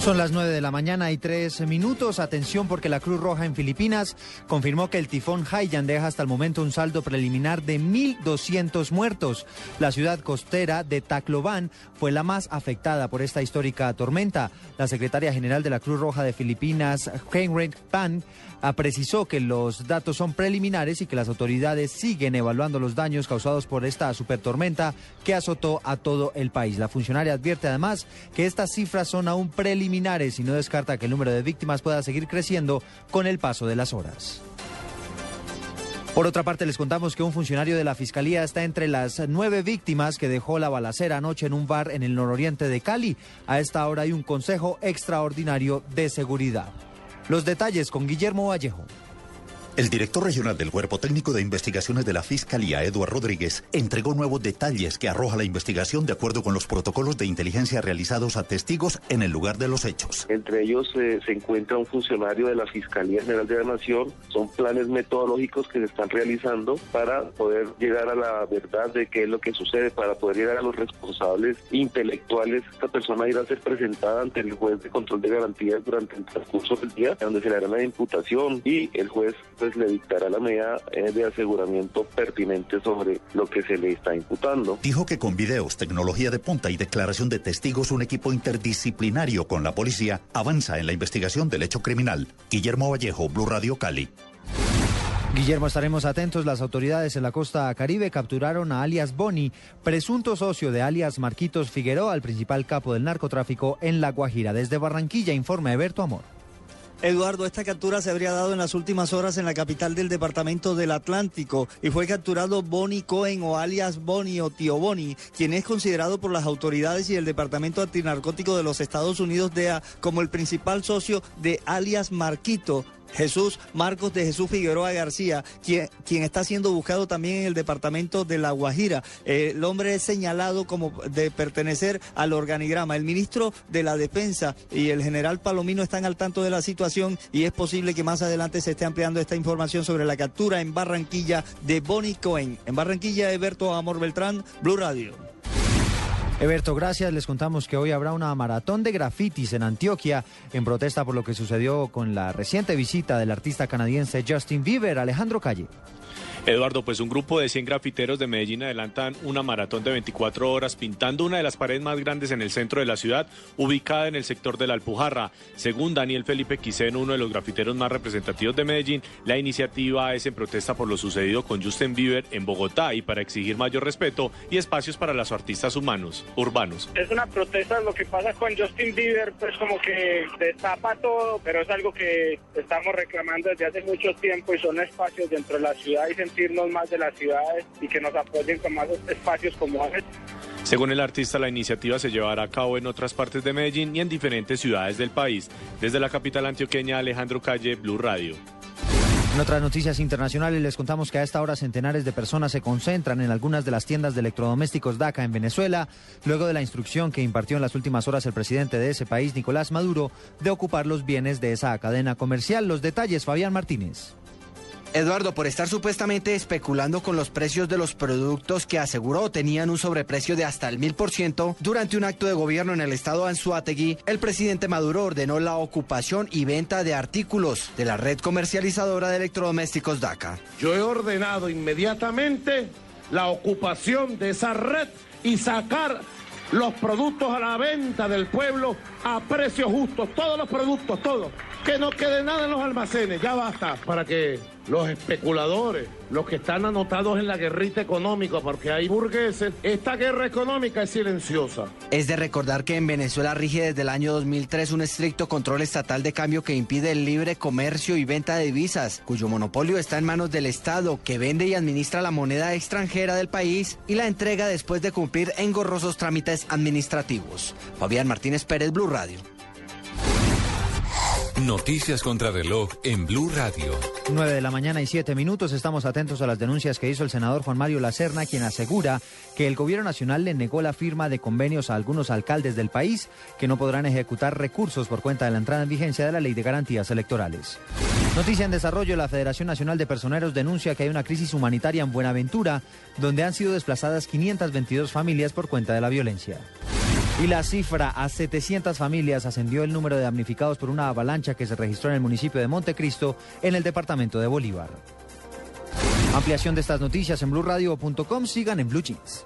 Son las 9 de la mañana y tres minutos. Atención porque la Cruz Roja en Filipinas confirmó que el tifón Haiyan deja hasta el momento un saldo preliminar de 1.200 muertos. La ciudad costera de Tacloban fue la más afectada por esta histórica tormenta. La secretaria general de la Cruz Roja de Filipinas, Heinrich Pan, precisó que los datos son preliminares y que las autoridades siguen evaluando los daños causados por esta supertormenta que azotó a todo el país. La funcionaria advierte además que estas cifras son aún preliminares y no descarta que el número de víctimas pueda seguir creciendo con el paso de las horas. Por otra parte, les contamos que un funcionario de la Fiscalía está entre las nueve víctimas que dejó la balacera anoche en un bar en el nororiente de Cali. A esta hora hay un consejo extraordinario de seguridad. Los detalles con Guillermo Vallejo. El director regional del Cuerpo Técnico de Investigaciones de la Fiscalía, Eduardo Rodríguez, entregó nuevos detalles que arroja la investigación de acuerdo con los protocolos de inteligencia realizados a testigos en el lugar de los hechos. Entre ellos eh, se encuentra un funcionario de la Fiscalía General de la Nación. Son planes metodológicos que se están realizando para poder llegar a la verdad de qué es lo que sucede, para poder llegar a los responsables intelectuales. Esta persona irá a ser presentada ante el juez de control de garantías durante el transcurso del día, donde se le hará la imputación y el juez pues le dictará la medida eh, de aseguramiento pertinente sobre lo que se le está imputando. Dijo que con videos, tecnología de punta y declaración de testigos, un equipo interdisciplinario con la policía avanza en la investigación del hecho criminal. Guillermo Vallejo, Blue Radio Cali. Guillermo, estaremos atentos. Las autoridades en la costa caribe capturaron a alias Boni, presunto socio de alias Marquitos Figueroa, el principal capo del narcotráfico en La Guajira. Desde Barranquilla, informa Eberto Amor. Eduardo, esta captura se habría dado en las últimas horas en la capital del departamento del Atlántico y fue capturado Bonnie Cohen o alias Bonnie o Tío Bonnie, quien es considerado por las autoridades y el Departamento Antinarcótico de los Estados Unidos DEA como el principal socio de alias Marquito, Jesús Marcos de Jesús Figueroa García, quien, quien, está siendo buscado también en el departamento de La Guajira. Eh, el hombre es señalado como de pertenecer al organigrama. El ministro de la Defensa y el general Palomino están al tanto de la situación y es posible que más adelante se esté ampliando esta información sobre la captura en Barranquilla de Bonnie Cohen. En Barranquilla, Eberto Amor Beltrán, Blue Radio. Eberto, gracias. Les contamos que hoy habrá una maratón de grafitis en Antioquia en protesta por lo que sucedió con la reciente visita del artista canadiense Justin Bieber. Alejandro Calle. Eduardo, pues un grupo de 100 grafiteros de Medellín adelantan una maratón de 24 horas pintando una de las paredes más grandes en el centro de la ciudad, ubicada en el sector de la Alpujarra. Según Daniel Felipe Quisén, uno de los grafiteros más representativos de Medellín, la iniciativa es en protesta por lo sucedido con Justin Bieber en Bogotá y para exigir mayor respeto y espacios para los artistas humanos, urbanos. Es una protesta, lo que pasa con Justin Bieber, pues como que destapa todo, pero es algo que estamos reclamando desde hace mucho tiempo y son espacios dentro de la ciudad y sentirnos más de las ciudades y que nos apoyen con más espacios como este. Según el artista, la iniciativa se llevará a cabo en otras partes de Medellín y en diferentes ciudades del país. Desde la capital antioqueña, Alejandro Calle, Blue Radio. En otras noticias internacionales les contamos que a esta hora centenares de personas se concentran en algunas de las tiendas de electrodomésticos DACA en Venezuela, luego de la instrucción que impartió en las últimas horas el presidente de ese país, Nicolás Maduro, de ocupar los bienes de esa cadena comercial. Los detalles, Fabián Martínez. Eduardo, por estar supuestamente especulando con los precios de los productos que aseguró tenían un sobreprecio de hasta el mil por ciento, durante un acto de gobierno en el estado de Anzuategui, el presidente Maduro ordenó la ocupación y venta de artículos de la red comercializadora de electrodomésticos DACA. Yo he ordenado inmediatamente la ocupación de esa red y sacar los productos a la venta del pueblo a precios justos, todos los productos, todos. Que no quede nada en los almacenes, ya basta, para que los especuladores, los que están anotados en la guerrita económica, porque hay burgueses, esta guerra económica es silenciosa. Es de recordar que en Venezuela rige desde el año 2003 un estricto control estatal de cambio que impide el libre comercio y venta de divisas, cuyo monopolio está en manos del Estado, que vende y administra la moneda extranjera del país y la entrega después de cumplir engorrosos trámites administrativos. Fabián Martínez Pérez, Blue Radio. Noticias contra reloj en Blue Radio. 9 de la mañana y 7 minutos. Estamos atentos a las denuncias que hizo el senador Juan Mario Lacerna, quien asegura que el gobierno nacional le negó la firma de convenios a algunos alcaldes del país que no podrán ejecutar recursos por cuenta de la entrada en vigencia de la ley de garantías electorales. Noticia en desarrollo, la Federación Nacional de Personeros denuncia que hay una crisis humanitaria en Buenaventura, donde han sido desplazadas 522 familias por cuenta de la violencia. Y la cifra a 700 familias ascendió el número de damnificados por una avalancha que se registró en el municipio de Montecristo, en el departamento de Bolívar. Ampliación de estas noticias en blurradio.com. Sigan en Blue Jeans.